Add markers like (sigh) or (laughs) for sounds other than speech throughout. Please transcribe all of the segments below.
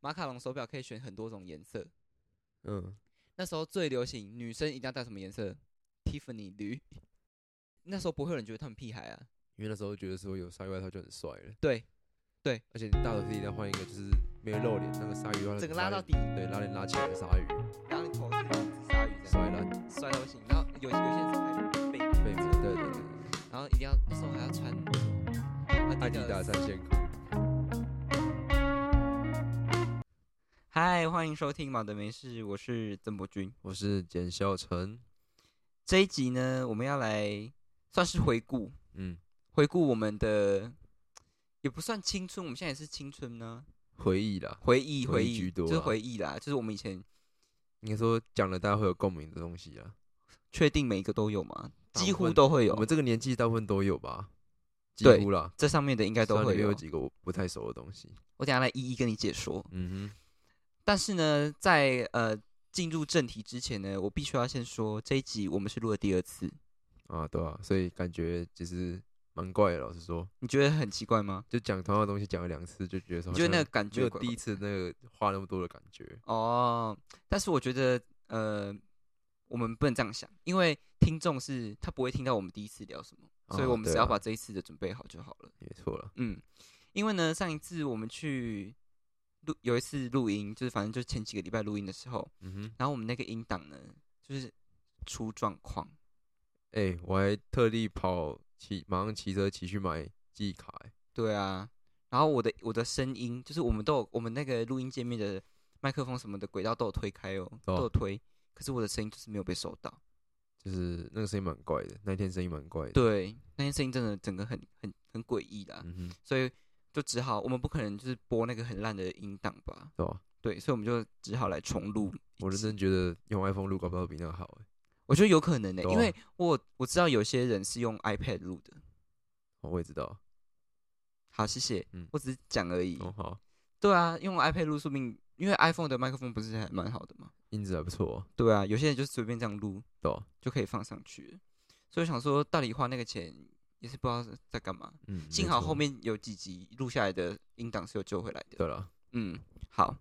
马卡龙手表可以选很多种颜色。嗯，那时候最流行，女生一定要戴什么颜色？Tiffany 绿。那时候不会有人觉得他们屁孩啊。因为那时候觉得说有鲨鱼外套就很帅了，对，对而且你大头贴一定要换一个就是没有露脸，那个鲨鱼外套整个拉到底，对，拉链拉起来的鲨鱼，然后你头是一只鲨鱼这帅样，烂摔到不行。然后有有些人背背面，对对对，然后一定要那时候还要穿艾迪达三线裤，嗨，欢迎收听《马德没事》，我是曾博君。我是简孝成，这一集呢，我们要来算是回顾，嗯，回顾我们的也不算青春，我们现在也是青春呢，回忆啦，回忆回回忆居多啦回忆啦，就是我们以前应该说讲了大家会有共鸣的东西啊，确定每一个都有吗？几乎都会有我，们这个年纪大部分都有吧，几乎啦，这上面的应该都会有有。几个我不太熟的东西，我等下来一一跟你解说。嗯但是呢，在呃进入正题之前呢，我必须要先说这一集我们是录了第二次，啊，对啊，所以感觉其实蛮怪的，老实说，你觉得很奇怪吗？就讲同样的东西讲了两次，就觉得说好像你觉得那个感没有觉第一次那个话那么多的感觉，哦，但是我觉得呃，我们不能这样想，因为听众是他不会听到我们第一次聊什么，所以我们只要把这一次的准备好就好了。没错了，嗯，因为呢，上一次我们去录有一次录音，就是反正就是前几个礼拜录音的时候，嗯哼。然后我们那个音档呢，就是出状况。哎、我还特地跑骑，马上骑车骑去买记忆卡、欸。对啊，然后我的我的声音，就是我们都有我们那个录音界面的麦克风什么的轨道都有推开哦，都有推，可是我的声音就是没有被收到。就是那个声音蛮怪的，那天声音蛮怪的。，对，那天声音真的整个很很很诡异啦，嗯哼，所以就只好我们不可能就是播那个很烂的音档吧？对吧？对，所以我们就只好来重录。我认真觉得用 iPhone 录搞不好比那个好、欸。我觉得有可能呢、因为我我知道有些人是用 iPad 录的。哦，我也知道。好，谢谢，嗯我只是讲而已。哦，好，对啊，用 iPad 录，说明因为 iPhone 的麦克风不是还蛮好的嘛？音质还不错、哦，对啊，有些人就随便这样录？就可以放上去，所以我想说，到底花那个钱也是不知道是在干嘛。嗯，幸好后面有几集录下来的音档是有救回来的。对了，嗯，好，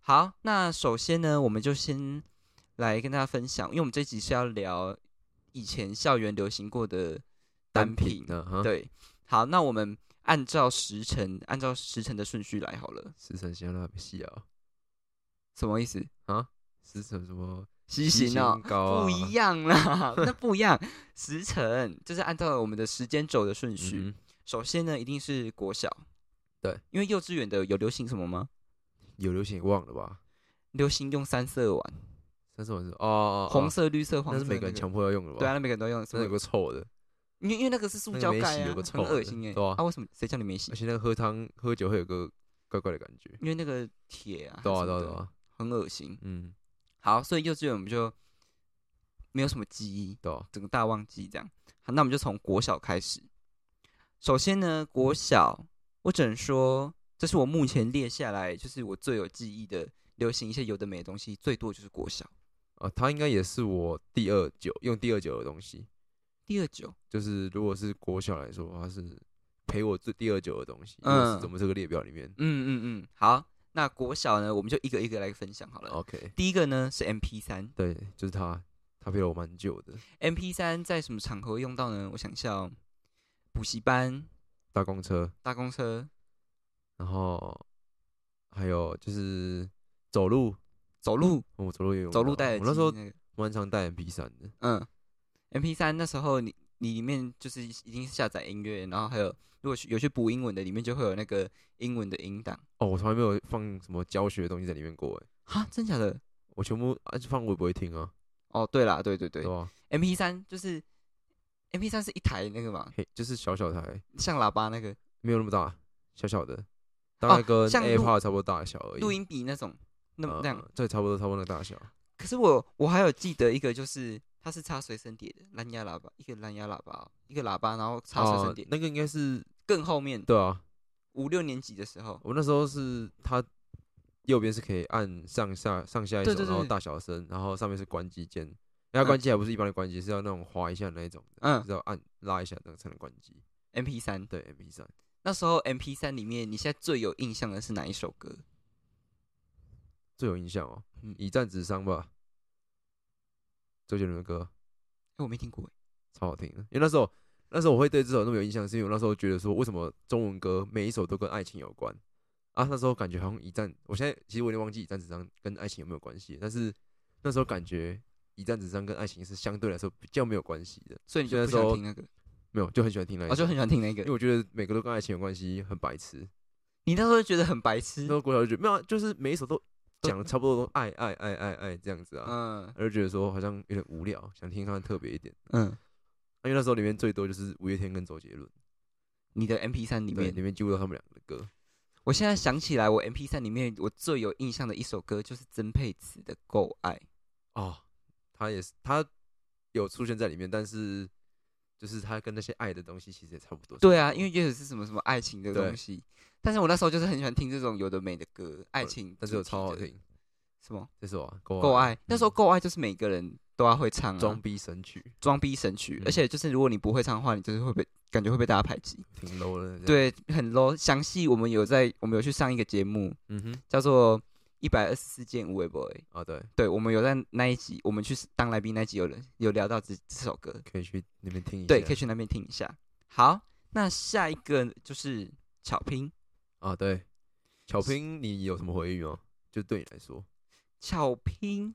好，那首先呢，我们就先来跟大家分享，因为我们这集是要聊以前校园流行过的单品。呢，哈，，对，好，那我们按照时辰，按照时辰的顺序来好了。时辰现在那么细啊，什么意思啊？时辰什么西西行啊不一样啦，(laughs) 那不一样。时辰就是按照我们的时间轴的顺序。嗯首先呢，一定是国小，对，因为幼稚园的有流行什么吗？有流行忘了吧？流行用三色碗，三色碗是哦红，色、绿色、黄色、那是每个人强迫要用的吧？对啊，，那每个人都用，那有个臭的，因为因为那个是塑胶盖啊，有个臭很恶心哎、对啊啊，为什么谁叫你没洗而？且那个喝汤喝酒会有个怪怪的感觉。因为那个铁啊，对啊，对啊对啊，很恶心。嗯，好，所以幼稚园我们就没有什么记忆，对啊，整个大忘记这样。好，那我们就从国小开始。首先呢，国小我只能说，这是我目前列下来就是我最有记忆的流行一些有的没的东西，最多就是国小。啊，它应该也是我第二久用第二久的东西。第二久，就是如果是国小来说，它是陪我最第二久的东西。嗯嗯，怎么这个列表里面嗯嗯嗯，好，那国小呢，我们就一个一个来分享好了。？OK，第一个呢是 M P 三对，就是它，它陪了我蛮久的。，M P 三在什么场合用到呢？我想一下哦，补习班、大公车，大公车、然后还有就是走路，走路、我走路也有走路到戴耳我那时候那个，蛮常带 MP 三的。嗯，M P 三那时候你你里面就是已经下载音乐，然后还有如果有些补英文的，里面就会有那个英文的音档。哦，我从来没有放什么教学的东西在里面过，哎，哈，真假的？我全部啊就放我也不会听啊，哦，对啦，对对对？，M P 三就是 M P 三是一台那个嘛，嘿，就是小小台，像喇叭那个没有那么大，小小的，大概跟哦像录 AirPod 差不多大小而已。录音笔那种，那么那样。呃对，差不多差不多那个大小。可是我我还有记得一个，就是它是插随身碟的蓝牙喇叭，一个蓝牙喇叭哦，一个喇叭，然后插随身碟，哦那个应该是更后面对啊，五六年级的时候，我那时候是它右边是可以按上下上下一首，然后大小声，然后上面是关机键。然后关机还不是一般的关机，是要那种滑一下那一种，嗯是要按拉一下那个才能关机。M P 三。对，MP 三那时候 M P 三里面，你现在最有印象的是哪一首歌？最有印象哦，嗯以战止伤吧，周杰伦的歌哎，我没听过，超好听的。因为那时候那时候我会对这首那么有印象，是因为我那时候觉得说，为什么中文歌每一首都跟爱情有关啊？那时候感觉好像一战，我现在其实我有点忘记一战之上跟爱情有没有关系，但是那时候感觉一战之上跟爱情是相对来说比较没有关系的，所以你就不喜虽然说欢听那个，没有就很喜欢听那个我就很喜欢听那个因为个。我觉得每个都跟爱情有关系，很白痴。你那时候就觉得很白痴那，时候国小就觉得没有啊，就是每一首都讲的差不多都爱爱爱爱爱这样子啊，嗯我就觉得说好像有点无聊，想听看看特别一点。嗯，因为那时候里面最多就是五月天跟周杰伦，你的 M P 三里里面面，里面几乎都他们两个的歌。我现在想起来，我 M P 三里面我最有印象的一首歌就是曾沛慈的《够爱》。哦，他也是他有出现在里面，但是就是他跟那些爱的东西其实也差不多。对啊，因为也是什么什么爱情的东西，但是我那时候就是很喜欢听这种有的没的歌，爱情，但是有超好。听，什么这首啊，够够爱？那时候嗯够爱就是每个人都要会唱啊，装逼神曲，装逼神曲，嗯而且就是如果你不会唱的话，你就是会被感觉会被大家排挤。挺 low 的。，对，很 low。详细我们有在我们有去上一个节目，嗯哼，叫做《一百二十四件无为 boy》。啊对，对，我们有在那一集，我们去当来宾那一集有人有聊到这这首歌，可以去那边听一下。对，可以去那边听一下。好，那下一个就是巧拼，啊对，巧拼你有什么回忆吗？就对你来说，巧拼，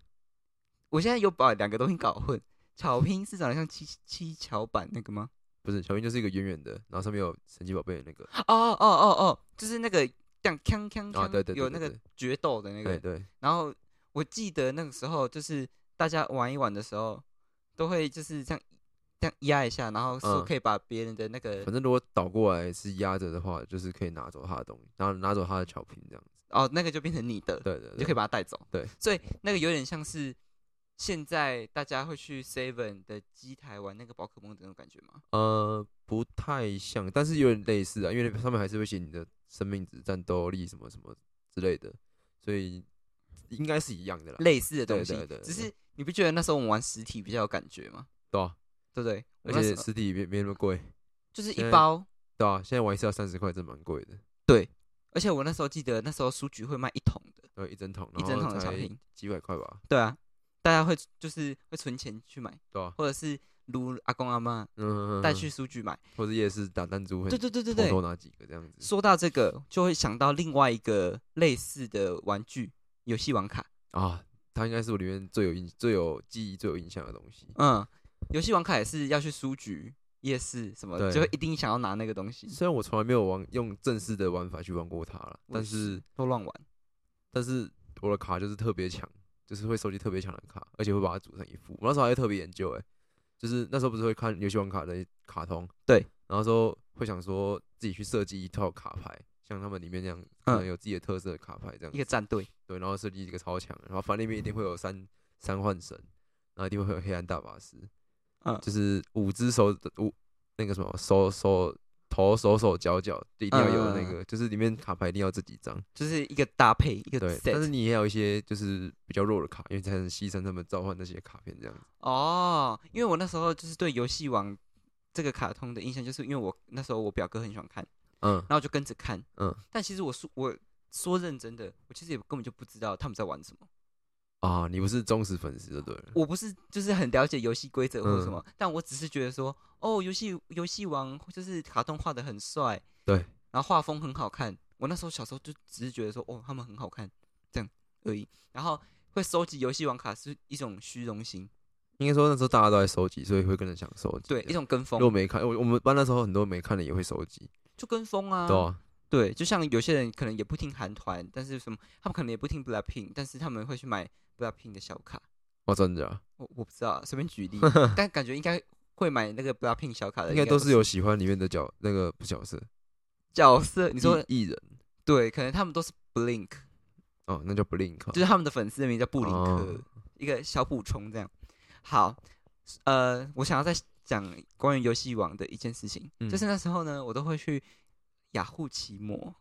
我现在有把两个东西搞混。巧拼是长得像七七巧板那个吗？不是巧拼就是一个圆圆的，然后上面有神奇宝贝的那个。哦哦哦哦，就是那个这样锵锵锵，啊对对对有那个决斗的那个对。对，然后我记得那个时候，就是大家玩一玩的时候，都会就是这样这样压一下，然后手嗯可以把别人的那个、反正如果倒过来是压着的话，就是可以拿走他的东西，然后拿走他的巧瓶这样子。哦，那个就变成你的，对对就可以把它带走。对，所以那个有点像是现在大家会去 Seven 的机台玩那个宝可梦的那种感觉吗？呃不太像，但是有点类似啊，因为上面还是会写你的生命值、战斗力什么什么之类的，所以应该是一样的啦。类似的东西，对对对只是你不觉得那时候我们玩实体比较有感觉吗？对啊，对不对？而且实体没没那么贵，就是一包，对啊，现在玩一次要三十块，真蛮贵的。对，而且我那时候记得那时候书局会卖一桶的，对，一整桶，一整桶的产品。几百块吧，对啊，大家会就是会存钱去买，对啊，或者是撸阿公阿妈嗯，带去书局买。或者夜市打弹珠，会对对对对对，偷偷拿几个这样子。说到这个，就会想到另外一个类似的玩具——游戏王卡。啊，它应该是我里面最有印、最有记忆、最有印象的东西。嗯，游戏王卡也是要去书局、夜市什么的，就会一定想要拿那个东西。虽然我从来没有玩用正式的玩法去玩过它了，但是都乱玩。但是我的卡就是特别强，就是会收集特别强的卡，而且会把它组成一副。我那时候还会特别研究、欸，就是那时候不是会看游戏王卡的卡通，对，然后说会想说自己去设计一套卡牌，像他们里面那样，可能有自己的特色的卡牌这样子，一个战队，对，然后设计一个超强的，然后反正里面一定会有三三幻神，然后一定会有黑暗大法师，嗯。就是五只手五那个什么手手头手手脚脚一定要有那个，就是里面卡牌一定要这几张。就是一个搭配，一个对，但是。你也有一些就是比较弱的卡，因为才能牺牲他们召唤那些卡片这样子。哦，因为我那时候就是对游戏王这个卡通的印象，就是因为我那时候我表哥很喜欢看，嗯然后我就跟着看。嗯但其实我说我说认真的，我其实也根本就不知道他们在玩什么。啊，你不是忠实粉丝就对了。我不是就是很了解游戏规则或者什嗯么，但我只是觉得说，哦，游戏游戏王就是卡通画的很帅，对，然后画风很好看。我那时候小时候就只是觉得说，哦，他们很好看，这样而已。然后会收集游戏王卡是一种虚荣心，应该说那时候大家都在收集，所以会跟着想收集。对，一种跟如果，没看，我我们班那时候很多没看的也会收集，就跟风啊。对啊，对，就像有些人可能也不听韩团，但是什么，他们可能也不听 Blackpink，但是他们会去买 Blackpink 的小卡。哦，真的假我我不知道啊，随便举例，(laughs) 但感觉应该会买那个 Blackpink 小卡的，应该都是有喜欢里面的角那个不角色。角色。你说艺艺人对，可能他们都是 Blink，哦，那叫 Blink，就是他们的粉丝的名叫布林克，哦一个小补充这样。好，呃，我想要再讲关于游戏王的一件事情，嗯就是那时候呢，我都会去雅虎奇摩，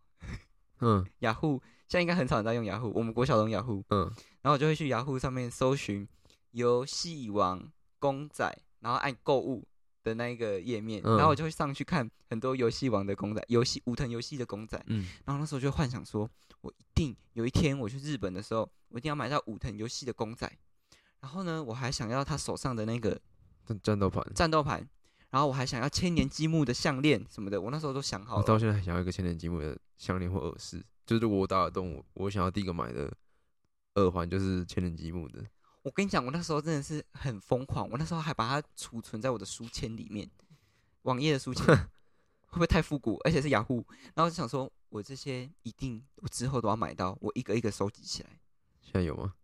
嗯 (laughs) 雅虎现在应该很少人在用雅虎，我们国小用雅虎，嗯。然后我就会去雅虎上面搜寻游戏王公仔，然后按购物的那一个页面，嗯。然后我就会上去看很多游戏王的公仔，游戏武藤游戏的公仔，嗯，然后那时候就幻想说，我一定有一天我去日本的时候，我一定要买到武藤游戏的公仔。然后呢，我还想要他手上的那个战战斗盘，战斗盘，然后我还想要千年积木的项链什么的，我那时候都想好了。我到现在还想要一个千年积木的项链或耳饰，就是如果我打得动，我我想要第一个买的耳环就是千年积木的。我跟你讲，我那时候真的是很疯狂，我那时候还把它储存在我的书签里面，网页的书签 (laughs) 会不会太复古？而且是雅虎，然后就想说，我这些一定我之后都要买到，我一个一个收集起来。现在有吗？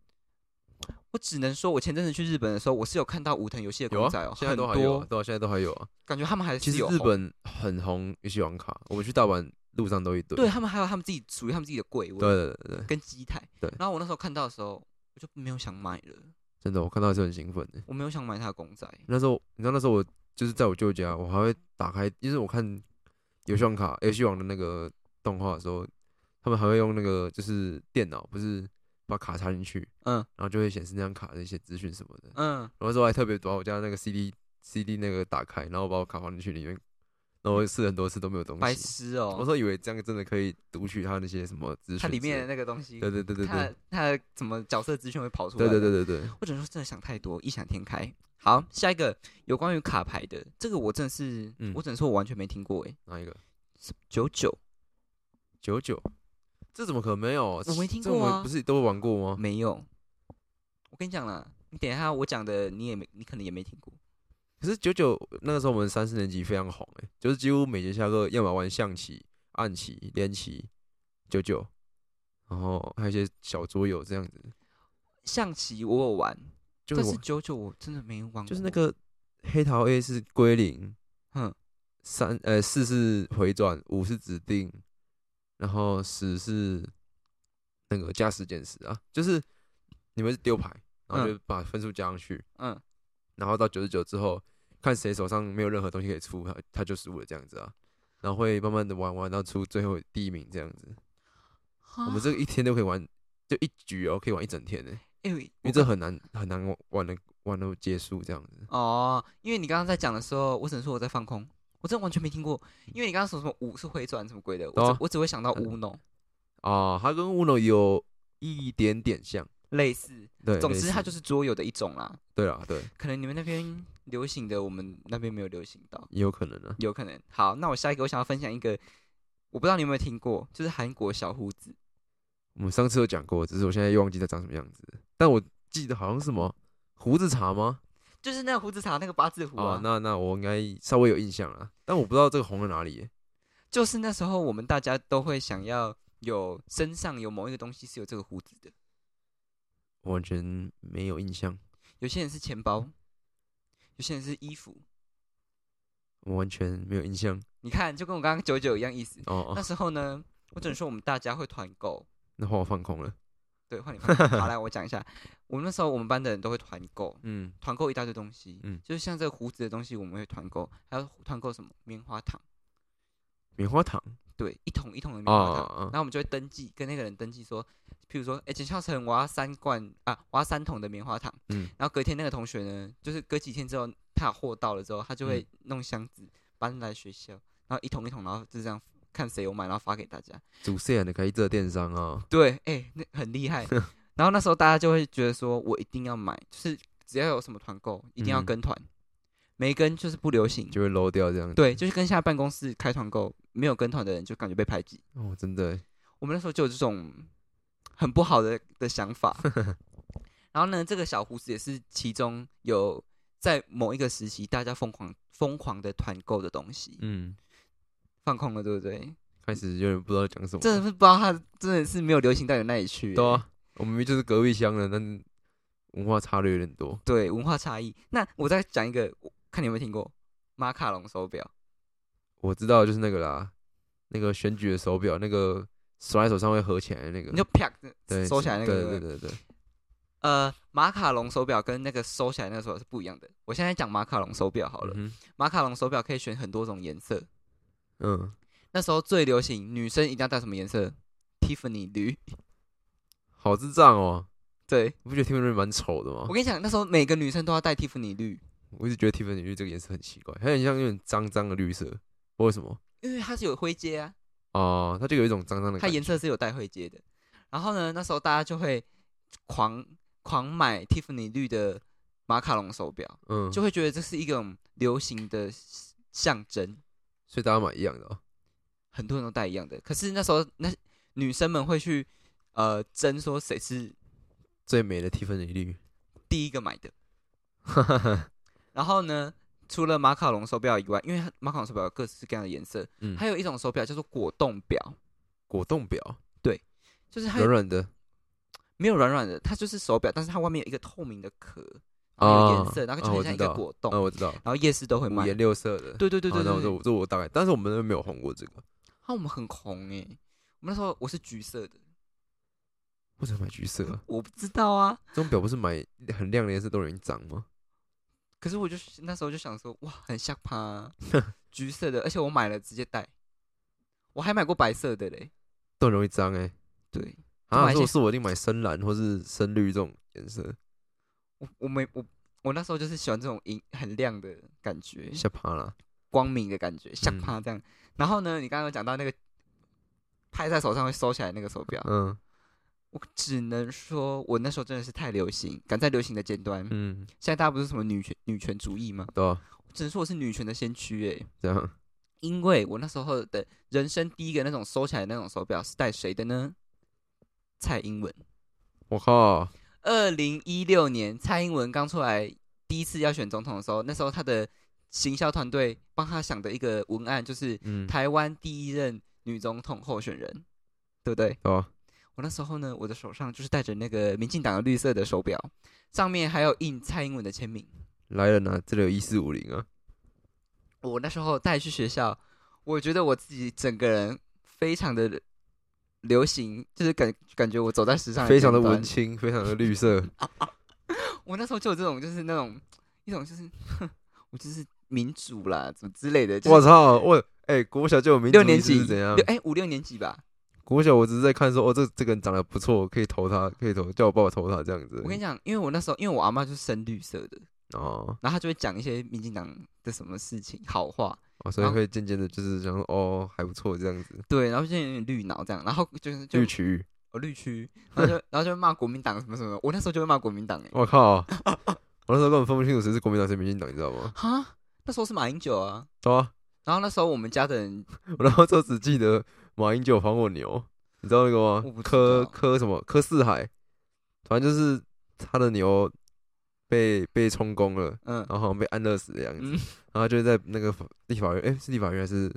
我只能说，我前阵子去日本的时候，我是有看到武藤游戏的公仔哦，，啊现在都还很有啊，多，对啊，现在都还有啊。感觉他们还其实是有红日本很红游戏王卡，我们去大阪路上都一堆。对他们还有他们自己属于他们自己的柜位，对对对对，跟机台。对然后我那时候看到的时候，我就没有想买了，真的，我看到还是很兴奋的。我没有想买他的公仔。那时候，你知道那时候我就是在我舅家，我还会打开，就是我看游戏王卡、游戏王的那个动画的时候，他们还会用那个就是电脑，不是把卡插进去，嗯然后就会显示那张卡的一些资讯什么的。嗯，然后那时候还特别把我家那个 CD CD 那个打开，然后把我卡放进去里面，然后我试很多次都没有东西白西。痴哦、我说以为这样真的可以读取他那些什么资讯它里面的那个东西，对对对对它对它的怎么角色资讯会跑出来？对对对对对，我只能说真的想太多，异想天开。好，下一个有关于卡牌的，这个我真的是，嗯我只能说我完全没听过诶。哪一个？九九九九，这怎么可能没有？我没听过啊不是都玩过吗？没有。我跟你讲啦，你等一下我讲的你也没，你可能也没听过。可是九九那个时候我们三四年级非常红诶、就是几乎每节下课要么玩象棋、暗棋、连棋、九九，然后还有一些小桌游这样子。象棋我有玩，但是九九我真的没玩过。就是那个黑桃 A 是归零，哼，三呃四是回转，五是指定，然后十是那个加时减时啊，就是你们是丢牌，然后就把分数加上去，嗯，然后到九十九之后，看谁手上没有任何东西可以出，他他就输了这样子啊，然后会慢慢的玩玩到出最后第一名这样子。我们这个一天都可以玩，就一局哦，可以玩一整天呢，因为因为这很难很难玩玩的玩到结束这样子。哦，因为你刚刚在讲的时候，我只能说我在放空，我真的完全没听过。因为你刚刚说什么五是回转什么鬼的，我只我只会想到 Uno 啊，它跟 Uno 有一点点像，类似，对，总之它就是桌游的一种啦。对啊，对，可能你们那边流行的，我们那边没有流行到，也有可能啊。有可能。好，那我下一个我想要分享一个，我不知道你有没有听过，就是韩国小胡子。我们上次有讲过，只是我现在又忘记它长什么样子，但我记得好像是什么胡子茶吗？就是那个胡子茶那个八字胡哦啊，，那那我应该稍微有印象了，但我不知道这个红在哪里耶。就是那时候我们大家都会想要有身上有某一个东西是有这个胡子的，我完全没有印象，有些人是钱包，有些人是衣服。我完全没有印象。你看，就跟我刚刚九九一样意思。那哦那，时候呢，我只能说我们大家会团购。那话我放空了。对，换你放空。好，来我讲一下，(laughs) 我们那时候我们班的人都会团购，嗯，团购一大堆东西。嗯就是像这个胡子的东西，我们会团购，还有团购什么棉花糖，棉花糖对，一桶一桶的棉啊花糖。啊然后我们就会登记，跟那个人登记说，譬如说，哎，简孝成，我要三罐啊，我要三桶的棉花糖。嗯，然后隔天那个同学呢，就是隔几天之后，他有货到了之后，他就会嗯弄箱子搬来学校，然后一桶一桶，然后就这样看谁有买，然后发给大家。主持人的可以做电商啊。对，哎、那很厉害。(laughs) 然后那时候大家就会觉得说，我一定要买，就是只要有什么团购，一定要嗯跟团，没跟就是不流行。就会 low 掉这样子。对，就是跟现在办公室开团购，没有跟团的人就感觉被排挤。哦，真的，我们那时候就有这种很不好的的想法。(laughs) 然后呢，这个小胡子也是其中有在某一个时期大家疯狂疯狂的团购的东西，嗯，放空了，对不对？开始有点不知道讲什么。真的是不知道他真的是没有流行到你那里去、对啊，我们明明就是隔壁乡的，但是文化差的有点多。对，文化差异。那我再讲一个，看你有没有听过马卡龙手表？我知道就是那个啦，那个选举的手表，那个甩在手上会合起来的那个你就。啪对，收起来那个。对对对对，呃，马卡龙手表跟那个收起来那个手表是不一样的。我现在讲马卡龙手表好了，嗯马卡龙手表可以选很多种颜色。嗯，那时候最流行，女生一定要戴什么颜色？Tiffany 绿。好智障哦！(laughs) 对，你不觉得听着蛮丑的吗我？跟你讲，那时候每个女生都要戴蒂芙尼绿，我一直觉得蒂芬尼绿这个颜色很奇怪，它很像有点脏脏的绿色，不知道为什么？因为它是有灰阶啊，哦，它就有一种脏脏的它感觉。颜色是有带灰阶的。然后呢，那时候大家就会狂狂买 Tiffany 绿的马卡龙手表，嗯，就会觉得这是一种流行的象征，所以大家买一样的、哦。很多人都戴一样的。可是那时候那女生们会去呃争说谁是最美的提芬尼绿，第一个买的。(laughs) 然后呢，除了马卡龙手表以外，因为马卡龙手表有各式各样的颜色，嗯，还有一种手表叫做果冻表，果冻表，对就是它软软的，没有软软的，它就是手表，但是它外面有一个透明的壳，颜色，然后就像一个果冻，嗯，我知道，然后夜市都会卖。五颜六色的。对对对对对。这这我大概，但是我们那边没有红过这个。啊，我们很红哎、我们那时候我是橘色的，为什么买橘色啊？(laughs) 我不知道啊，这种表不是买很亮的颜色都容易脏吗？可是我就那时候就想说，哇，很像趴、啊。(laughs) 橘色的，而且我买了直接戴，我还买过白色的嘞，都很容易脏哎、对。啊，如果是我一定买深蓝或是深绿这种颜色，我我没我我那时候就是喜欢这种银很亮的感觉，吓怕了。光明的感觉，像嗯趴这样。然后呢，你刚刚有讲到那个拍在手上会收起来那个手表，嗯我只能说，我那时候真的是太流行，赶在流行的尖端。嗯，现在大家不是什么女权女权主义吗？对啊，我只能说我是女权的先驱诶，这样因为我那时候的人生第一个那种收起来的那种手表是戴谁的呢？蔡英文。我靠，二零一六年蔡英文刚出来第一次要选总统的时候，那时候他的行销团队帮他想的一个文案就是嗯，台湾第一任女总统候选人，对不对？对啊，我那时候呢，我的手上就是戴着那个民进党的绿色的手表，上面还有印蔡英文的签名。来了呢，这里有一四五零啊，我那时候带去学校，我觉得我自己整个人非常的流行，就是感感觉我走在时尚非常的文青，非常的绿色，(laughs) 我那时候就有这种，就是那种一种就是，哼 (laughs) 我就是民主啦，怎么之类的。就是我操，我哎、国小就有民主六年级是怎样六？哎五六年级吧。国小我只是在看说，哦，这这个人长得不错，可以投他，可以投，叫我爸爸投他这样子。我跟你讲，因为我那时候因为我阿妈就是深绿色的，哦然后她就会讲一些民进党的什么事情好话，哦，所以会渐渐的，就是想说，哦，还不错这样子。对，然后现在有点绿脑这样，然后就是就绿区域，哦绿区，(laughs) 然后就然后就骂国民党什么什么，我那时候就会骂国民党哎，我靠，(laughs) 我那时候根本分不清楚谁是国民党谁是民进党，你知道吗？哈，那时候是马英九啊，对啊，然后那时候我们家的人 (laughs) 然后就只记得马英九还我牛，你知道那个吗我不？知柯柯什么柯四海，反正就是他的牛被被充公了，嗯然后好像被安乐死的样子，嗯，然后他就在那个法立法院，哎、是立法院还是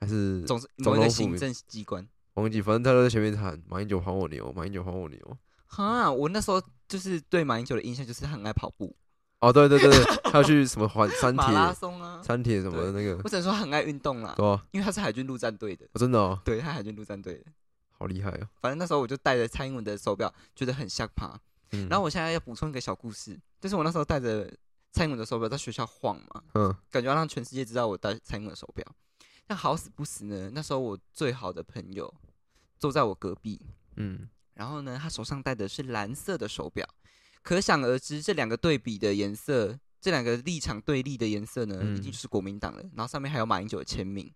还是总是某一个总统行政机关。忘记，反正他都在前面喊马英九还我牛，马英九还我牛。哈，我那时候就是对马英九的印象就是他很爱跑步，哦，对对对对，(laughs) 他要去什么环山马拉铁松啊。山铁什么的那个我，只能说他很爱运动啦，对啊，因为他是海军陆战队的，哦真的哦，对他海军陆战队的。好厉害哦。反正那时候我就戴着蔡英文的手表，觉得很像趴。嗯，然后我现在要补充一个小故事，就是我那时候戴着蔡英文的手表在学校晃嘛，嗯感觉要让全世界知道我戴蔡英文的手表。但好死不死呢，那时候我最好的朋友坐在我隔壁，嗯，然后呢，他手上戴的是蓝色的手表，可想而知，这两个对比的颜色，这两个立场对立的颜色呢，嗯一定就是国民党了。然后上面还有马英九的签名。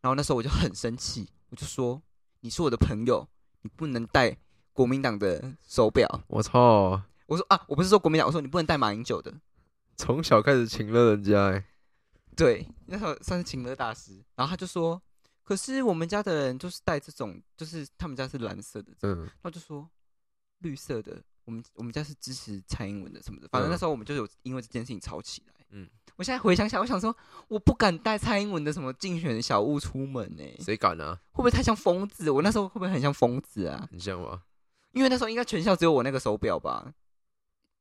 然后那时候我就很生气，我就说：“你是我的朋友，你不能戴国民党的手表。我操，”我说：“啊，我不是说国民党，我说你不能戴马英九的。从小开始请了人家，哎，”对，那时候算是请了大师。然后他就说：“可是我们家的人就是戴这种，就是他们家是蓝色的。”嗯，然后就说绿色的，我们我们家是支持蔡英文的什么的，反正那嗯时候我们就有因为这件事情吵起来。嗯嗯，我现在回想起来，我想说，我不敢带蔡英文的什么竞选小物出门呢、会谁敢啊？不会太像疯子？我那时候会不会很像疯子啊？很像吧？因为那时候应该全校只有我那个手表吧？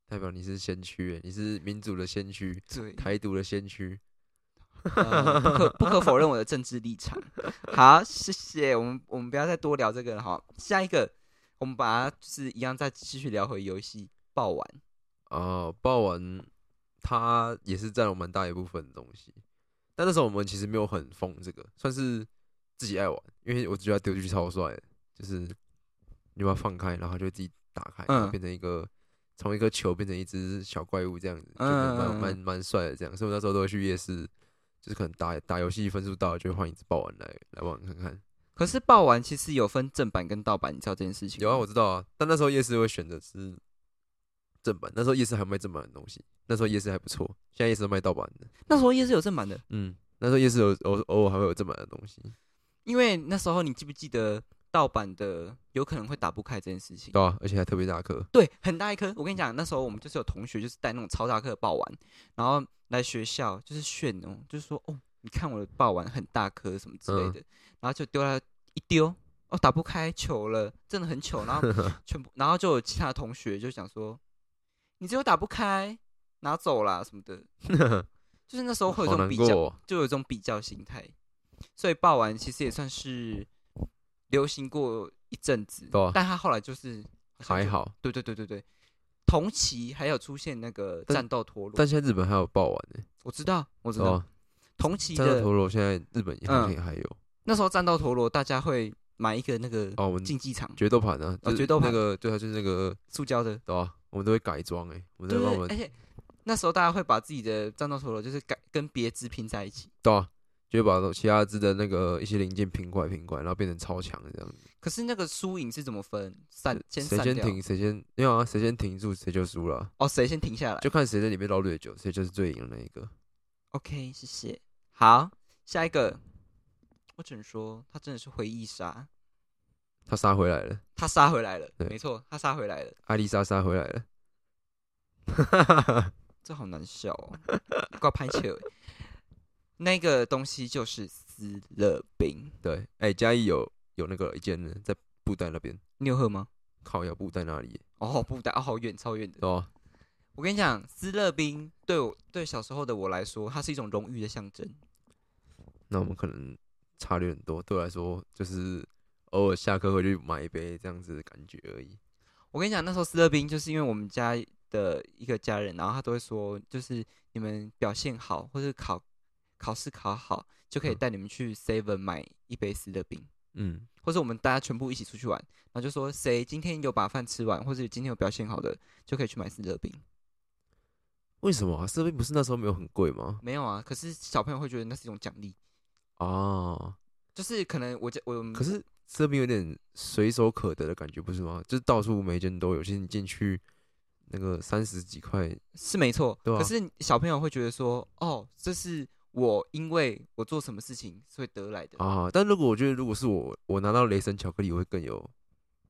代表你是先驱，哎，你是民主的先驱，对，台独的先驱。呃不可 (laughs) 不可否认我的政治立场。好，谢谢，我们我们不要再多聊这个了哈。下一个，我们把它就是一样再继续聊回游戏爆玩。哦，爆玩它也是占了蛮大一部分的东西，但那时候我们其实没有很疯这个，算是自己爱玩，因为我觉得它丢进去超帅的，就是你把它放开，然后它就自己打开，然后嗯变成一个从一个球变成一只小怪物这样子，就嗯嗯蛮嗯蛮蛮帅的这样。所以我那时候都会去夜市，就是可能打打游戏分数到了，就会换一只爆丸来来玩看看。可是爆丸其实有分正版跟盗版，你知道这件事情吗？有啊，我知道啊，但那时候夜市会选的是正版，那时候夜市还卖正版的东西，那时候夜市还不错，现在夜市都卖盗版的。那时候夜市有正版的，嗯，那时候夜市有偶偶尔还会有正版的东西，因为那时候你记不记得盗版的有可能会打不开这件事情？对啊，而且还特别大颗。对，很大一颗。我跟你讲，那时候我们就是有同学就是带那种超大颗的爆丸，然后来学校就是炫哦，就是说哦，你看我的爆丸很大颗什么之类的，然后就丢了一丢，哦，打不开球了，真的很糗。然后 (laughs) 全部，然后就有其他的同学就想说，你只有打不开，拿走啦什么的，(laughs) 就是那时候会有这种比较，哦。就有这种比较心态。所以爆丸其实也算是流行过一阵子，对啊但他后来就是还好，对对对对对，同期还有出现那个但战斗陀螺，但现在日本还有爆丸呢、我知道我知道？同期的战斗陀螺现在日本好像嗯也还有。那时候战斗陀螺，大家会买一个那个哦，我们竞技场，决斗盘啊，就是哦决斗盘那个对啊，就是那个塑胶的，对吧？我们都会改装哎，我们帮我们而且那时候大家会把自己的战斗陀螺就是改跟别支拼在一起，对啊，就把其他支的那个一些零件拼过来拼过来，然后变成超强的这样子。可是那个输赢是怎么分？散先谁先停谁先没有啊，谁先停住谁就输了啊，哦，谁先停下来就看谁在里面捞最久，谁就是最赢的那一个。？OK，谢谢。好，下一个，我只能说他真的是回忆杀，他杀回来了，他杀回来了，对没错，他杀回来了。艾丽莎杀回来了。这好难笑哦，挂拍球。那个东西就是思乐冰，对，哎，嘉义有有那个一间呢，在布袋那边，你有喝吗？靠要布袋那里，哦，布袋，哦，好远，超远的。对吧？我跟你讲，斯乐冰对我对小时候的我来说，它是一种荣誉的象征。那我们可能差略很多，对我来说就是偶尔下课回去买一杯这样子的感觉而已。我跟你讲，那时候斯乐冰就是因为我们家的一个家人，然后他都会说，就是你们表现好或者考考试考好，就可以嗯带你们去 Seven 买一杯斯乐冰。嗯，或者我们大家全部一起出去玩，然后就说谁今天有把饭吃完，或者今天有表现好的，就可以去买斯乐冰。为什么啊？士兵不是那时候没有很贵吗？没有啊，可是小朋友会觉得那是一种奖励，哦，就是可能我家我可是士兵有点随手可得的感觉，不是吗？就是到处每一间都有，其实你进去那个三十几块，是没错，对啊可是小朋友会觉得说，哦，这是我因为我做什么事情所以得来的。啊，但如果我觉得如果是我，我拿到雷神巧克力，我会更有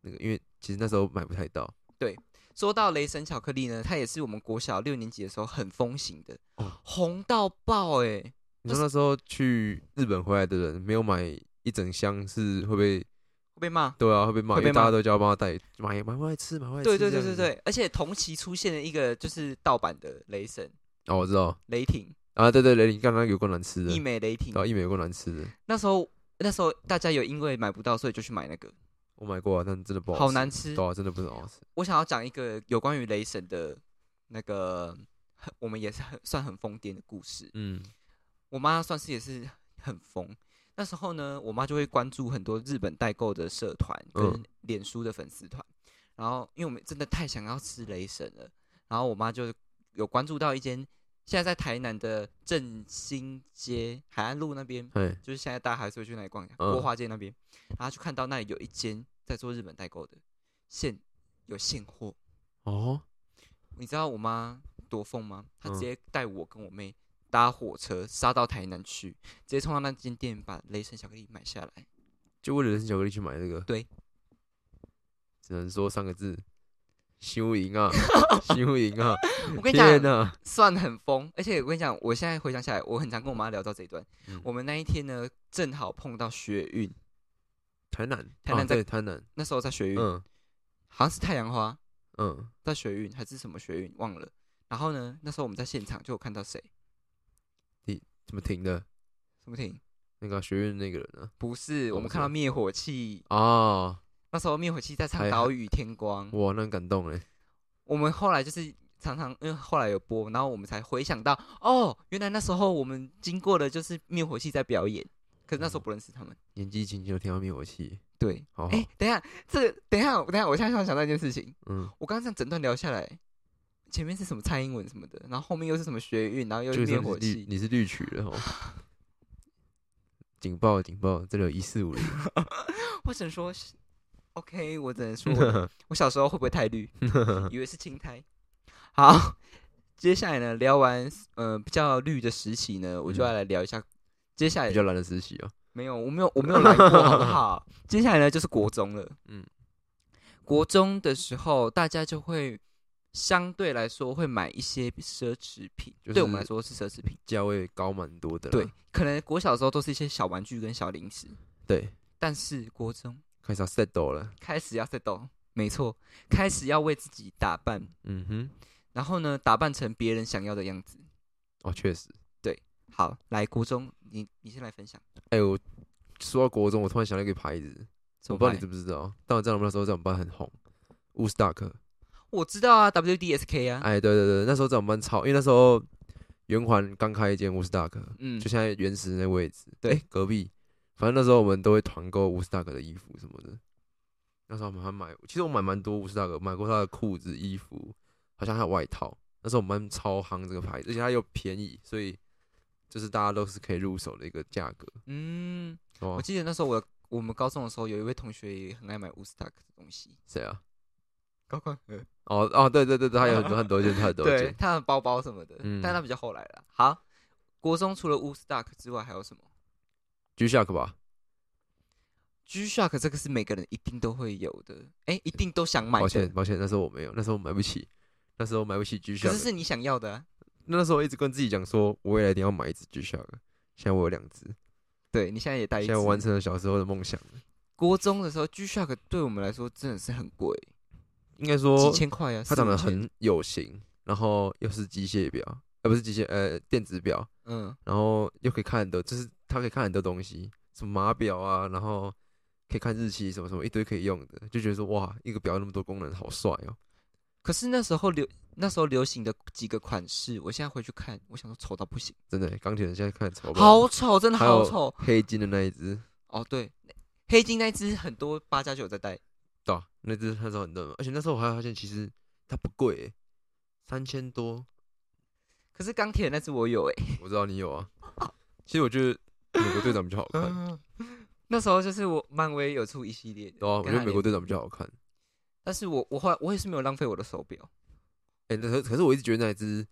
那个，因为其实那时候买不太到。对说到雷神巧克力呢，它也是我们国小六年级的时候很风行的，哦红到爆哎、你说那时候去日本回来的人没有买一整箱，是会被会被骂。对啊会被骂，被因为大家都叫他帮他带买买回来吃，买回来吃。对对。对对对，而且同期出现了一个就是盗版的雷神哦，我知道雷霆，啊，对对雷霆刚刚有够难吃的，一美雷霆然。后一美有够难吃的，那时候那时候大家有因为买不到，所以就去买那个，我买过啊，但真的不好吃，好难吃对啊，真的不好吃。我想要讲一个有关于雷神的那个，我们也是很算很疯癫的故事。嗯，我妈算是也是很疯。那时候呢，我妈就会关注很多日本代购的社团跟嗯脸书的粉丝团。然后，因为我们真的太想要吃雷神了，然后我妈就有关注到一间现在在台南的振兴街海岸路那边，对，就是现在大家还是会去那里逛一下，嗯。国华街那边，然后就看到那里有一间在做日本代购的，现有现货。哦，你知道我妈多疯吗？她嗯。直接带我跟我妹搭火车杀到台南去，直接冲到那间店把雷神巧克力买下来。就为了人参巧克力去买这个，对，只能说三个字：修赢啊，修赢啊！(laughs) 我跟你讲，算很疯，而且我跟你讲，我现在回想起来，我很常跟我妈聊到这一段。嗯我们那一天呢，正好碰到学运，台南，台南在啊台南，那时候在学运，嗯好像是太阳花嗯，在学运还是什么学运，忘了。然后呢，那时候我们在现场就有看到谁，你怎么停的？怎么停？那个学院那个人呢？不是，我们看到灭火器，啊，那时候灭火器在唱还《岛屿天光》。哇，那很感动哎。我们后来就是常常因为后来有播，然后我们才回想到，哦，原来那时候我们经过的就是灭火器在表演，可是那时候不认识他们。年纪轻轻就听到灭火器，对，好好哎、，等一下，这个等一下，等一下，我现在突然想到一件事情，嗯，我刚刚这样整段聊下来，前面是什么蔡英文什么的，然后后面又是什么学运，然后又灭火器，你是绿曲的哦。(laughs) 警报警报，这里有一四五零。我只能说是 OK，我只能说我 (laughs) 我小时候会不会太绿，(laughs) 以为是青苔。好，接下来呢，聊完呃比较绿的时期呢，我就嗯要来聊一下。接下来比较懒得实习哦。没有，我没有，我没有来过，好不好？(laughs) 接下来呢就是国中了。嗯，国中的时候，大家就会相对来说会买一些奢侈品，就是对我们来说是奢侈品。价位高蛮多的。对，可能国小的时候都是一些小玩具跟小零食，对，但是国中开始要 settle 了。开始要 settle，没错，开始要为自己打扮，嗯哼，然后呢，打扮成别人想要的样子。哦，确实。对好，来国中，你你先来分享，哎、我说到国中，我突然想到一个牌子，我不知道你知不知道，但我知道我们那时候在我们班很红，乌斯达克。我知道啊，WDSK 啊，哎，对对对，那时候在我们班超，因为那时候圆环刚开一间乌斯达克，嗯就，现在原石那位置，对哎隔壁。反正那时候我们都会团购乌斯达克的衣服什么的。那时候我们还买，其实我买蛮多乌斯达克，买过他的裤子、衣服，好像还有外套。那时候我们超夯这个牌子，而且它又便宜，所以就是大家都是可以入手的一个价格。嗯，哦我，记得那时候我我们高中的时候，有一位同学也很爱买乌斯达克的东西，谁啊？高宽和，哦哦，对对对对，他有很多很多件，他很多 (laughs) 对，件。他的包包什么的，嗯但他比较后来了。好，国中除了乌斯达克之外还有什么 G Shock 吧，？G Shock 这个是每个人一定都会有的，哎，一定都想买的抱歉，抱歉，那时候我没有，那时候我买不起，那时候买不起 G 可 Shock。是是你想要的啊、那时候我一直跟自己讲说，我未来一定要买一只 G Shock。现在我有两只，对你现在也带一只现在我完成了小时候的梦想。国中的时候，G Shock 对我们来说真的是很贵，应该说几千块啊，它长得很有型，然后又是机械表，呃，不是机械，呃，电子表，嗯，然后又可以看很多，就是它可以看很多东西，什么码表啊，然后可以看日期，什么什么一堆可以用的，就觉得说哇，一个表那么多功能，好帅哦。可是那时候流那时候流行的几个款式，我现在回去看，我想说丑到不行，真的，钢铁人现在看超棒好丑，真的好丑。黑金的那一只，哦，对，黑金那一只很多八加九在戴，对啊、那只那时候很热门，而且那时候我还发现其实它不贵、欸，三千多，可是钢铁那只我有哎、我知道你有啊。(laughs) 其实我觉得美国队长比较好看，嗯，(laughs) 那时候就是我漫威有出一系列的，对啊，我觉得美国队长比较好看。但是我我后来我也是没有浪费我的手表，哎、那可可是我一直觉得那一只，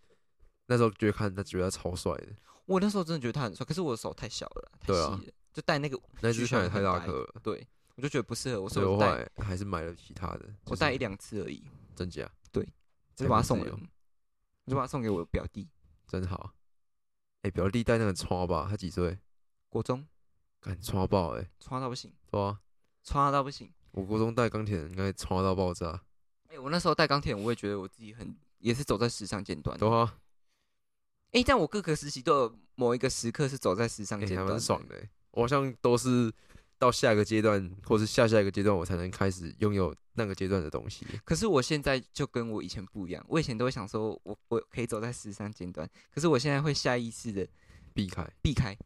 那时候觉得看他觉得他超帅的，我那时候真的觉得他很帅，可是我的手太小了，太对啊细了，就戴那个那只看起来太大颗了，对，我就觉得不适合我，所以我后所以我戴来还是买了其他的。就是我戴一两次而已，真假，对就把它送人富自由，我就把它送给我表弟，真好。哎、表弟戴那个超吧，他几岁？国中。敢穿爆哎、欸，穿到不行，对啊，穿到不行。我国中带钢铁人应该穿到爆炸，哎、我那时候带钢铁人，我也觉得我自己很也是走在时尚尖端。的。对啊，哎、但我各个时期都有某一个时刻是走在时尚哎、还尖端、蛮爽的、欸。我好像都是到下一个阶段，或是下下一个阶段，我才能开始拥有那个阶段的东西。可是我现在就跟我以前不一样，我以前都会想说我我可以走在时尚尖端，可是我现在会下意识的避开，避开，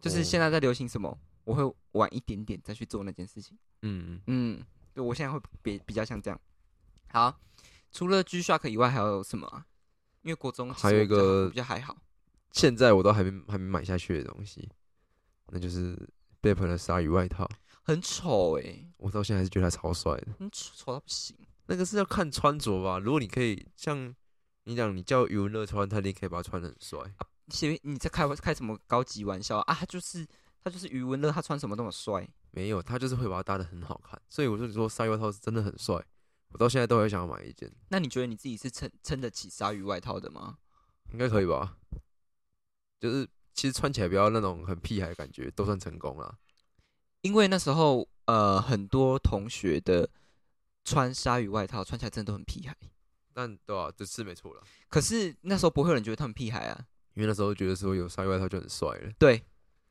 就是哦现在在流行什么，我会晚一点点再去做那件事情。嗯，嗯，对我现在会比比较像这样。好，除了 G Shock 以外，还有什么啊？因为国中还有一个比较还好，现在我都还没还没买下去的东西，那就是 a p 的鲨鱼外套，很丑哎、我到现在还是觉得它超帅的。很丑丑到不行。那个是要看穿着吧，如果你可以像你讲，你叫余文乐穿，他一定可以把它穿的很帅。前面你在开开什么高级玩笑啊？他就是他就是余文乐，他穿什么那么帅。没有，他就是会把它搭的很好看，所以我就说鲨鱼外套是真的很帅，我到现在都会想要买一件，那你觉得你自己是撑撑得起鲨鱼外套的吗？应该可以吧？就是其实穿起来不要那种很屁孩的感觉，都算成功了。因为那时候呃很多同学的穿鲨鱼外套穿起来真的都很屁孩，但对啊，这是没错了，可是那时候不会有人觉得他们屁孩啊。因为那时候觉得说有鲨鱼外套就很帅了，对，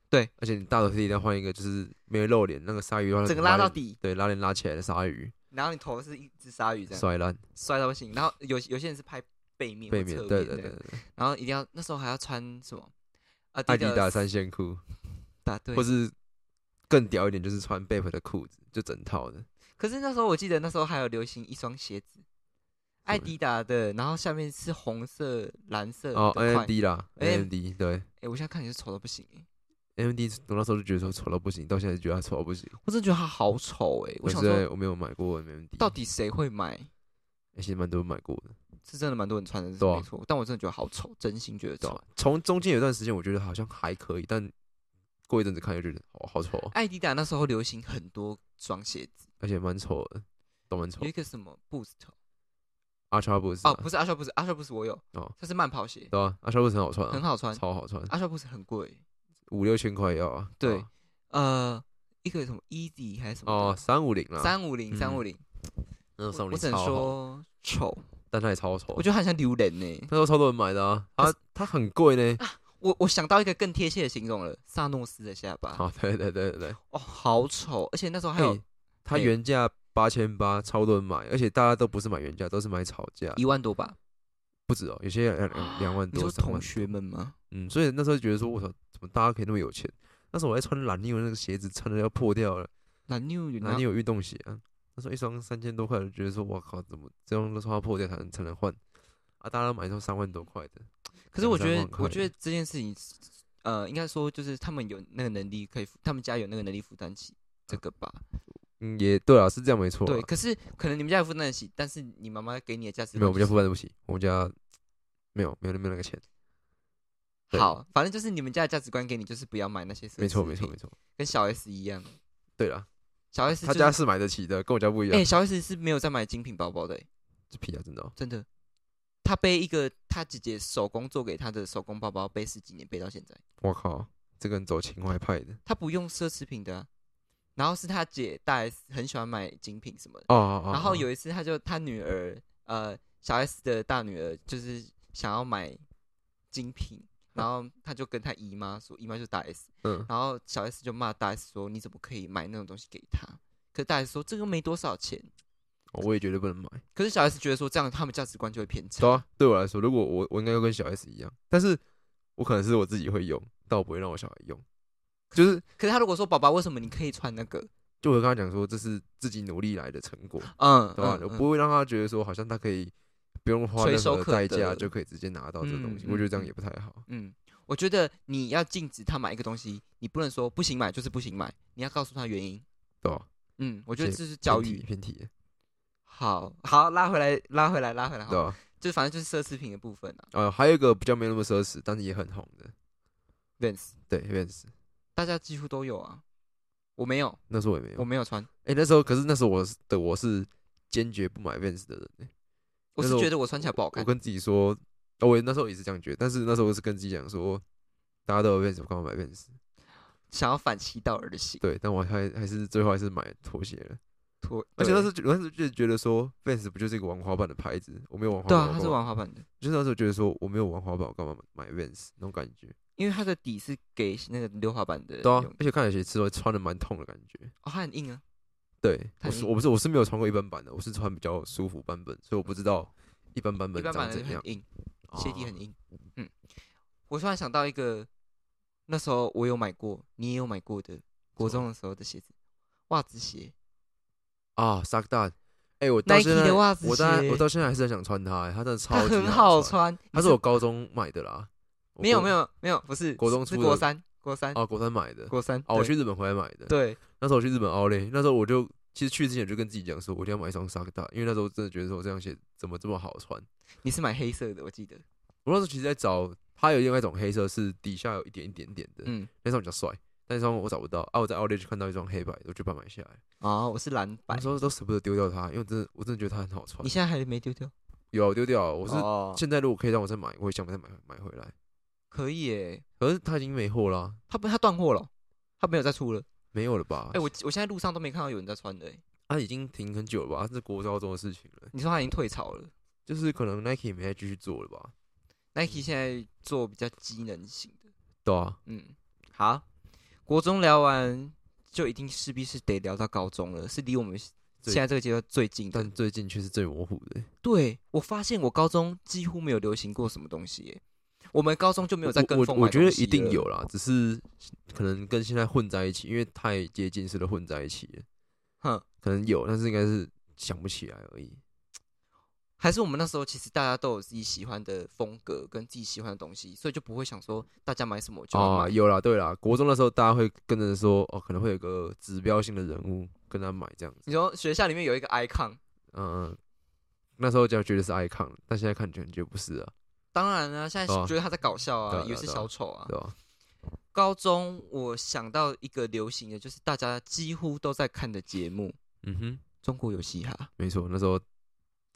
对而且你大头贴一定要换一个，就是没有露脸那个鲨鱼外套，整个拉到，底，对，拉链拉起来的鲨鱼，然后你头是一只鲨鱼这样，帅烂帅到不行。然后有有些人是拍背面背面，对对对对，然后一定要那时候还要穿什么？阿阿迪达达三线裤，(laughs) 打对或，是更屌一点，就是穿 Bape 的裤子，就整套的。可是那时候我记得那时候还有流行一双鞋子艾迪达的，然后下面是红色、蓝色哦。，AMD 啦 AM，AMD 对哎，我现在看你是丑到不行哎，，AMD 我那时候就觉得说丑到不行，到现在就觉得它丑到不行。我真的觉得它好丑哎。我可是想说，我没有买过 AMD，到底谁会买？欸其实蛮多人买过的，是真的蛮多人穿的，是没错。但我真的觉得好丑，真心觉得丑？从中间有段时间我觉得好像还可以，但过一阵子看就觉得哦好丑哦，艾迪达那时候流行很多双鞋子，而且蛮丑的，都蛮丑有一。个什么 Boost，Ultra Boost 哦，啊不是阿乔布斯阿乔布斯我有哦，它是慢跑鞋，对啊，Ultra Boost 很好穿啊，很好穿。超好穿，阿乔布斯很贵，五六千块要啊。对啊。呃，一个什么 Easy 还是什么哦，三五零啦，三五零嗯。三五零，那三五我只能说丑，但它也超丑。我。觉得它很像榴莲呢。那时候超多人买的啊，它它很贵呢。我我想到一个更贴切的形容了，萨诺斯的下巴，啊，对对对对对，哦，好丑，而且那时候还有嘿它原价八千八，超多人买，而且大家都不是买原价，都是买炒价，一万多吧？不止哦，有些两两两万你多、说三万多。同学们吗？嗯，所以那时候就觉得说，我操，怎么大家可以那么有钱？那时候我还穿蓝妞那个鞋子，穿的要破掉了。蓝妞有蓝妞有运动鞋啊，那时候一双三千多块，就觉得说，我靠，怎么这样都穿到破掉才能才能换？啊，大家都买一双三万多块的。可是我觉得三万，块我觉得这件事情，呃，应该说就是他们有那个能力可以负，他们家有那个能力负担起这个吧？嗯，也对啊，是这样没错啊。对，可是可能你们家也负担得起，但是你妈妈给你的价值没有，我们家负担不起，我们家没有没有没有那个钱。好，反正就是你们家的价值观给你就是不要买那些奢侈没错没错没错。跟小 S 一样，对了，小 S 就是他家是买得起的，跟我家不一样哎、样。小 S 是没有在买精品包包的、欸，这皮啊，真的哦。真的。他背一个他姐姐手工做给他的手工包包，背十几年，背到现在。我靠，这个人走情怀派的。他不用奢侈品的啊、然后是他姐大 S 很喜欢买精品什么的。哦哦哦。然后哦有一次，他就他女儿呃小 S 的大女儿就是想要买精品，然后他就跟他姨妈说，姨妈就是大 S，嗯，然后小 S 就骂大 S 说你怎么可以买那种东西给他？可是大 S 说这个没多少钱，哦我也绝对不能买。可是小 S 觉得说这样他们价值观就会偏差。对啊，对我来说，如果我我应该要跟小 S 一样，但是我可能是我自己会用，但我不会让我小孩用。就是，可是他如果说宝宝为什么你可以穿那个？就我跟他讲说，这是自己努力来的成果，嗯，对吧？嗯嗯我不会让他觉得说，好像他可以不用花垂任何代价就可以直接拿到这个东西。嗯我觉得这样嗯也不太好。嗯，我觉得你要禁止他买一个东西，你不能说不行买就是不行买，你要告诉他原因。对吧？嗯，我觉得这是教偏题育。偏题，好好拉回来，拉回来，拉回来。好？就反正就是奢侈品的部分啊。呃，还有一个比较没那么奢侈，但是也很红的，Vans，对 Vans，大家几乎都有啊。我没有，那时候我也没有。我没有穿。哎，那时候可是那时候我的我是坚决不买 Vans 的人欸。我是觉得我穿起来不好看。我跟自己说，哦我那时候也是这样觉得，但是那时候我是跟自己讲说，大家都有 Vans，我干嘛买 Vans？想要反其道而行，对，但我还还是最后还是买拖鞋了。拖。而且那时候就那时候就觉得说，Vans 不就是一个玩滑板的牌子？我没有玩滑板，对啊，它是玩滑板的，就是那时候觉得说，我没有玩滑板，我干嘛买 Vans 那种感觉？因为它的底是给那个溜滑板的人对啊，而且看起来其实穿的蛮痛的感觉。哦，它很硬啊。对，我是我不是我是没有穿过一般版的，我是穿比较舒服版本，所以我不知道一般版本怎样。的很硬，鞋底哦很硬。嗯，我突然想到一个，那时候我有买过，你也有买过的，国中的时候的鞋子，袜子鞋。啊 s u c k d 哎，我到 Nike 现在的袜子我我到现在还是很想穿它，哎它真的超它级很好穿，它是我高中买的啦。我没有没有没有，不是国中出的是国三国三哦，国三买的。国三哦，我对去日本回来买的。对那时候我去日本奥莱，那时候我就其实去之前就跟自己讲说，我一定要买一双 s u c k d 因为那时候真的觉得说这双鞋怎么这么好穿。你是买黑色的，我记得，我那时候其实在找，它有另外一种黑色是底下有一点一点点的，嗯，那双比较帅，但那双我找不到啊。我在奥莱就看到一双黑白的，我就把它买下来。哦，我是蓝白那时，候都舍不得丢掉它，因为真的我真的觉得它很好穿你。现在还没丢掉？有啊我丢掉了，我是哦现在如果可以让我再买，我也想把它买买回来。可以耶，可是他已经没货啦，他不他断货了，他没有再出了。没有了吧？哎，我我现在路上都没看到有人在穿的，哎它已经停很久了吧？这是国高中的事情了，你说他已经退潮了就是可能 Nike 没再继续做了吧？？Nike 现在做比较机能型的，对啊，嗯，好，国中聊完就一定势必是得聊到高中了，是离我们最现在这个阶段最近的但。最近却是最模糊的。对我发现我高中几乎没有流行过什么东西耶，我们高中就没有在跟我风我我觉得一定有啦，只是可能跟现在混在一起，因为太接近似的混在一起了，哼，可能有，但是应该是想不起来而已。还是我们那时候其实大家都有自己喜欢的风格跟自己喜欢的东西，所以就不会想说大家买什么我就要啊，买。有啦，对啦，国中的时候大家会跟着说，哦，可能会有个指标性的人物跟他买这样子，你说学校里面有一个 icon，嗯嗯，那时候就觉得是 icon，但现在看起来就不是啊，当然啊，现在觉得他在搞笑啊，以为是小丑啊。高中我想到一个流行的，就是大家几乎都在看的节目《嗯哼，中国有嘻哈。没错，那时候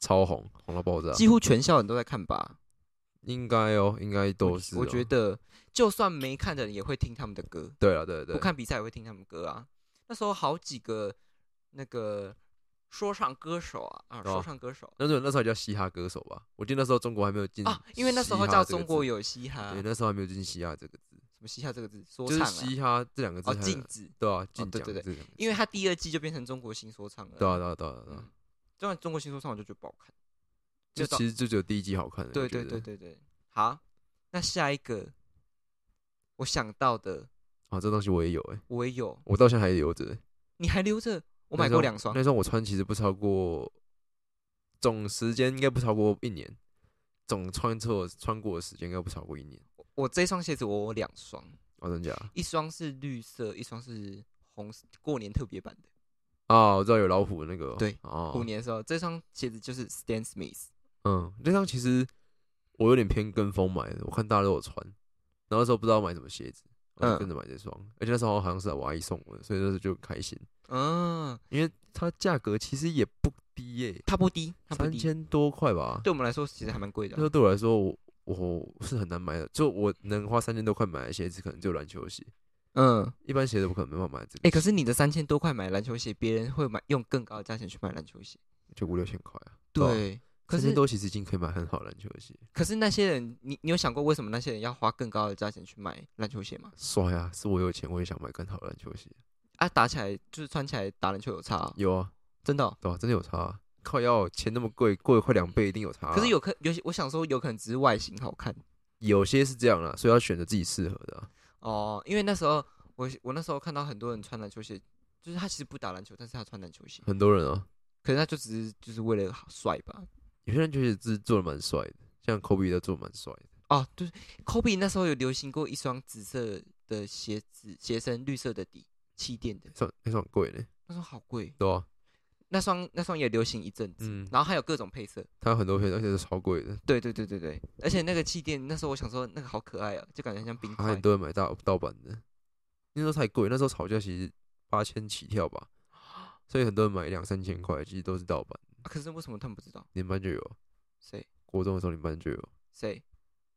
超红，红到爆炸》，，几乎全校人都在看吧。应该哦，应该都是哦、我觉得就算没看的人也会听他们的歌，对啊，对对不看比赛也会听他们歌啊。那时候好几个那个说唱歌手啊啊，说唱歌手。那时候那时候叫嘻哈歌手吧？我记得那时候中国还没有进啊，因为那时候叫中国有嘻哈，对，那时候还没有进嘻哈这个字，什么嘻哈这个字，说就是嘻哈这两个字哦禁止，对啊，禁对对对。讲这两个字。因为他第二季就变成中国新说唱了，对啊对啊对啊对啊嗯，这样中国新说唱我就觉得不好看。就其实就只有第一季好看。对对对对对，好，那下一个我想到的啊，这东西我也有哎，我也有，我到现在还留着。欸。你还留着？我买过两双那，双我穿其实不超过，总时间应该不超过一年，总穿错穿过的时间应该不超过一年。我这双鞋子我有两双，哦，真假？一双是绿色，一双是红，过年特别版的。啊，我知道有老虎的那个哦。对哦，虎年的时候，这双鞋子就是 Stan Smith，嗯，那双其实我有点偏跟风买的，我看大家都有穿，然后那时候不知道买什么鞋子，我就嗯跟着买这双，而且那时候好像是我阿姨送我的，所以那时候就很开心，嗯，因为它价格其实也不低耶、它不低，它不低，三千多块吧。对我们来说其实还蛮贵的那时候对我来说，我我是很难买的，就我能花三千多块买的鞋子，可能就篮球鞋，嗯，一般鞋子我可能没办法买这个。哎、可是你的三千多块买篮球鞋，别人会买用更高的价钱去买篮球鞋。就五六千块啊。啊对，可是三千多其实已经可以买很好的篮球鞋，可是那些人，你你有想过为什么那些人要花更高的价钱去买篮球鞋吗？帅啊！是我有钱，我也想买更好的篮球鞋。啊，打起来就是穿起来打篮球有差、哦，有啊，真的哦、真的有差、啊。靠要钱那么贵，贵了快两倍，一定有差啊、可是有可有些，我想说有可能只是外形好看有些是这样啦，所以要选择自己适合的啊、哦。因为那时候我我那时候看到很多人穿篮球鞋，就是他其实不打篮球，但是他穿篮球鞋，很多人啊，可是他就只是就是为了好帅吧。有些人觉得是做的蛮帅的，像 Kobe 都做的蛮帅的。哦，对，Kobe 那时候有流行过一双紫色的鞋子，鞋身绿色的底，气垫的，那双那双很贵呢，那双好贵。对啊，那双那双也流行一阵子，嗯，然后还有各种配色。它有很多配色，而且是超贵的，对对对对对，而且那个气垫，那时候我想说那个好可爱啊，就感觉很像冰块还很。多人买盗盗版的，那时候太贵，那时候炒价其实八千起跳吧，所以很多人买两三千块，其实都是盗版。啊可是为什么他们不知道？你们班就有，谁国中的时候你们班就有，谁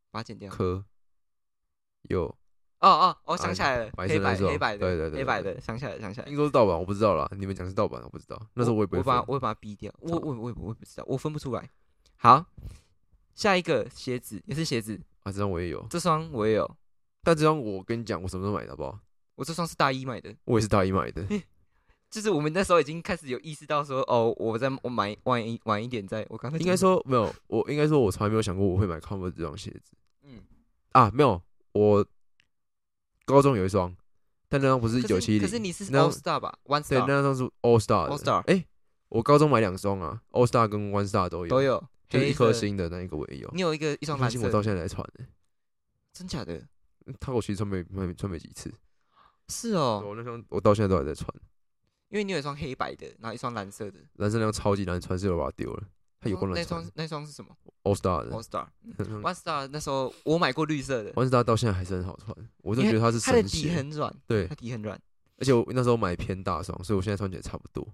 把它剪掉？科有，哦哦，我想起来了，黑白黑白的，对对对对黑白的，想起来了想起来了听。说是盗版，我不知道啦。你们讲是盗版，我不知道。那时候我也不会分我把我会把它逼掉，我好我我也我也不知道，我分不出来。好，下一个鞋子也是鞋子，啊，这双我也有，这双我也有，但这双我跟你讲，我什么时候买的，好不好？我这双是大一买的，我也是大一买的。(laughs) 就是我们那时候已经开始有意识到说，哦，我在我买晚一晚一点再，我刚才应该，说没有，我应该说，我从来没有想过我会买 Converse 这双鞋子嗯，啊，没有，我高中有一双，但那双不是一九七零，可是你是那 All Star 吧，One，Star 对那双是 All Star All Star 哎，我高中买两双啊，All Star 跟 One Star 都有，都，有，就是一颗。星的那一个我也有。你有一个一双蓝星我到的，现在才穿呢，真假的？他我其实穿没没穿没几次，是哦，我那双我到现在都还在穿，因为你有一双黑白的，然后一双蓝色的，蓝色那双超级难穿，是我把它丢了，它有够那难穿双那双是什么 All Star 的？All Star。(laughs) One Star 那时候我买过绿色的，One Star 到现在还是很好穿，我就因为觉得它是它的神鞋，底很软，对它，底很软。而且我那时候买偏大双，所以我现在穿起来差不多。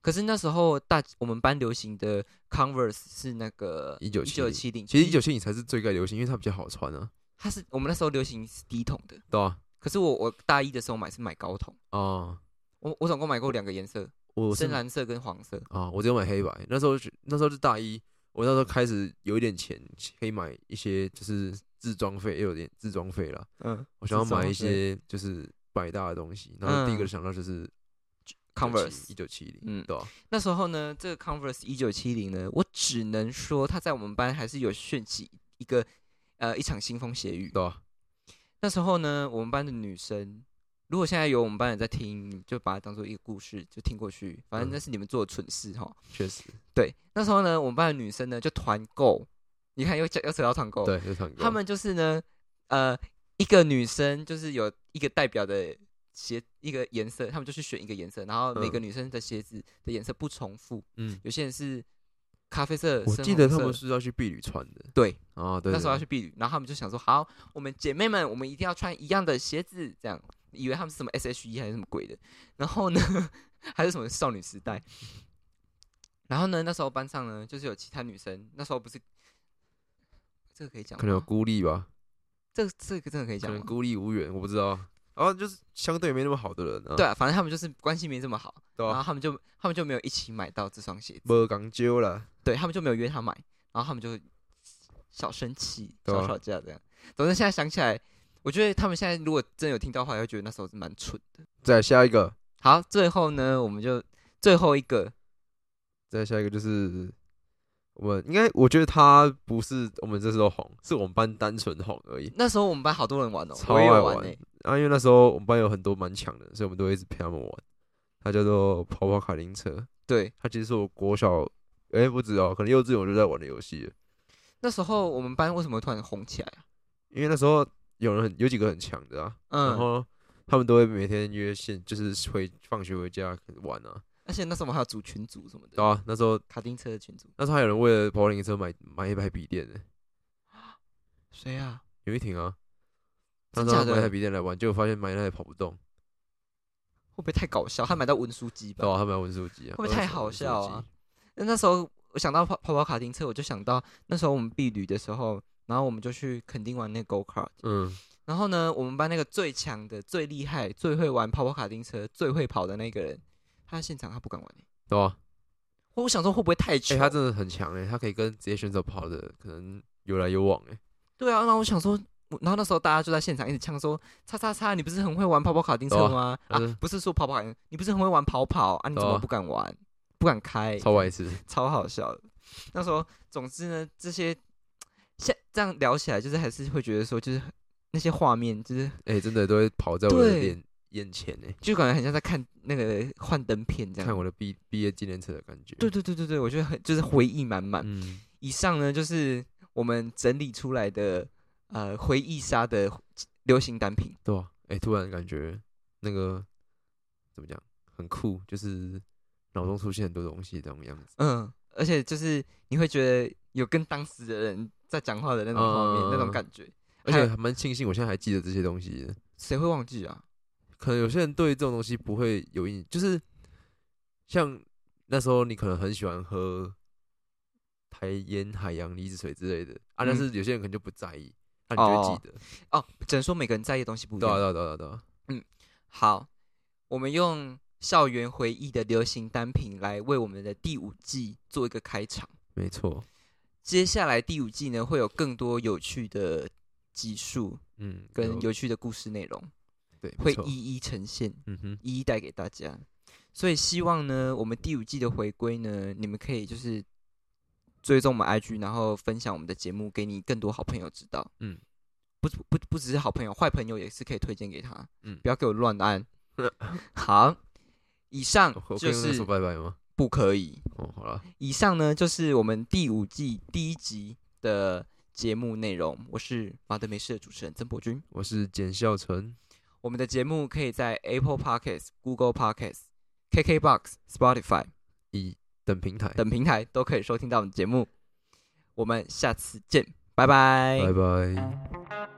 可是那时候大我们班流行的 Converse 是那个1970九七零，其实一九七零才是最该流行，因为它比较好穿啊，它是我们那时候流行是低筒的，对啊、可是我我大一的时候买是买高筒，啊？我我总共买过两个颜色，我是深蓝色跟黄色。啊，我只有买黑白。那时候就那时候是大一，我那时候开始有一点钱，可以买一些就是自装费，也有点自装费啦。嗯我想要买一些就是百搭的东西，然后第一个嗯想到就是，Converse 一。九七零，嗯对吧、那时候呢，这个 Converse 一九七零呢，我只能说它在我们班还是有掀起一个呃一场腥风血雨。对吧、那时候呢，我们班的女生如果现在有我们班人在听，就把它当做一个故事就听过去，反正嗯那是你们做的蠢事哈。确实，对，那时候呢，我们班的女生呢就团购，你看又讲又扯到团购，对，又团购。他们就是呢，呃，一个女生就是有一个代表的鞋一个颜色，他们就去选一个颜色，然后每个嗯女生的鞋子的颜色不重复，嗯，有些人是咖啡色，我记得他们是要去避旅穿的。对，哦，对，那时候要去避旅，然后他们就想说，好，我们姐妹们，我们一定要穿一样的鞋子，这样，以为他们是什么 S H E 还是什么鬼的，然后呢，(laughs) 还是什么少女时代，然后呢，那时候班上呢，就是有其他女生，那时候不是，这个可以讲，可能有孤立吧，这个这个真的可以可讲可？能孤立无援，我不知道。然后就是相对没那么好的人啊，对啊，反正他们就是关系没这么好，对啊，然后他们就他们就没有一起买到这双鞋子，没讲究了，对他们就没有约他买，然后他们就小生气、小吵架这样。总之现在想起来，我觉得他们现在如果真有听到的话，会觉得那时候是蛮蠢的。再下一个，好，最后呢，我们就最后一个，再下一个就是我们应该，我觉得他不是我们这时候红，是我们班单纯红而已。那时候我们班好多人玩哦，超爱玩啊，因为那时候我们班有很多蛮强的，所以我们都会一直陪他们玩。他叫做跑跑卡丁车，对，他其实是我国小，哎、不止哦，可能幼稚园我就在玩的游戏。那时候我们班为什么突然红起来啊？因为那时候有人很有几个很强的啊，嗯然嗯，后他们都会每天约线，就是回放学回家玩啊。而且那时候我们还有组群组什么的，对啊，那时候卡丁车的群组。那时候还有人为了跑跑丁车买买一台笔电呢，谁啊？有一挺啊，他真假的说他买一台笔电来玩，结果发现买那台跑不动，会不会太搞笑？他买到文书机吧对？啊，他买文书机啊，会不会太好笑啊？那那时候我想到跑跑跑卡丁车，我就想到那时候我们避旅的时候，然后我们就去垦丁玩那个 Go Kart。嗯，然后呢，我们班那个最强的、最厉害、最会玩跑跑卡丁车、最会跑的那个人，他在现场他不敢玩、欸、对啊，我想说会不会太哎、糗？他真的很强哎、他可以跟职业选手跑的可能有来有往哎、对啊，然后我想说，我然后那时候大家就在现场一直呛说：“叉叉叉，你不是很会玩跑跑卡丁车吗？啊嗯，不是说跑跑卡丁，你不是很会玩跑跑啊？你怎对啊么不敢玩？不敢开？超白痴。超好笑的。那时候，总之呢，这些现这样聊起来，就是还是会觉得说，就是那些画面，就是哎、真的都会跑在我的脸眼眼前哎、就感觉很像在看那个幻灯片这样。看我的毕毕业纪念册的感觉。对对对对对，我觉得很就是回忆满满。嗯，以上呢，就是我们整理出来的呃回忆杀的流行单品。对啊，哎、突然感觉那个怎么讲，很酷，就是脑中出现很多东西这种样子。嗯，而且就是你会觉得有跟当时的人在讲话的那种画面，那种嗯感觉。而且还蛮庆幸，我现在还记得这些东西的。谁会忘记啊？可能有些人对这种东西不会有印，就是像那时候你可能很喜欢喝台烟、海洋离子水之类的啊，但嗯是有些人可能就不在意，那、你就会记得。哦，只能说每个人在意的东西不一对啊，样。对啊，对啊，对啊。好，我们用校园回忆的流行单品来为我们的第五季做一个开场。没错。接下来第五季呢，会有更多有趣的集数嗯，跟有趣的故事内容，对会一一呈现，嗯哼，一一带给大家。所以希望呢，我们第五季的回归呢，你们可以就是追踪我们 IG，然后分享我们的节目给你更多好朋友知道。嗯，不不不只是好朋友，坏朋友也是可以推荐给他。嗯不要给我乱按。(laughs) 好，以上就是说拜拜吗？不可以。哦，好了，以上呢就是我们第五季第一集的节目内容。我是马德美式的主持人曾博君。我是简孝成，我们的节目可以在 Apple Podcasts、Google Podcasts、KKBox、Spotify 以等平台，等平台都可以收听到我们的节目。我们下次见，拜拜拜拜。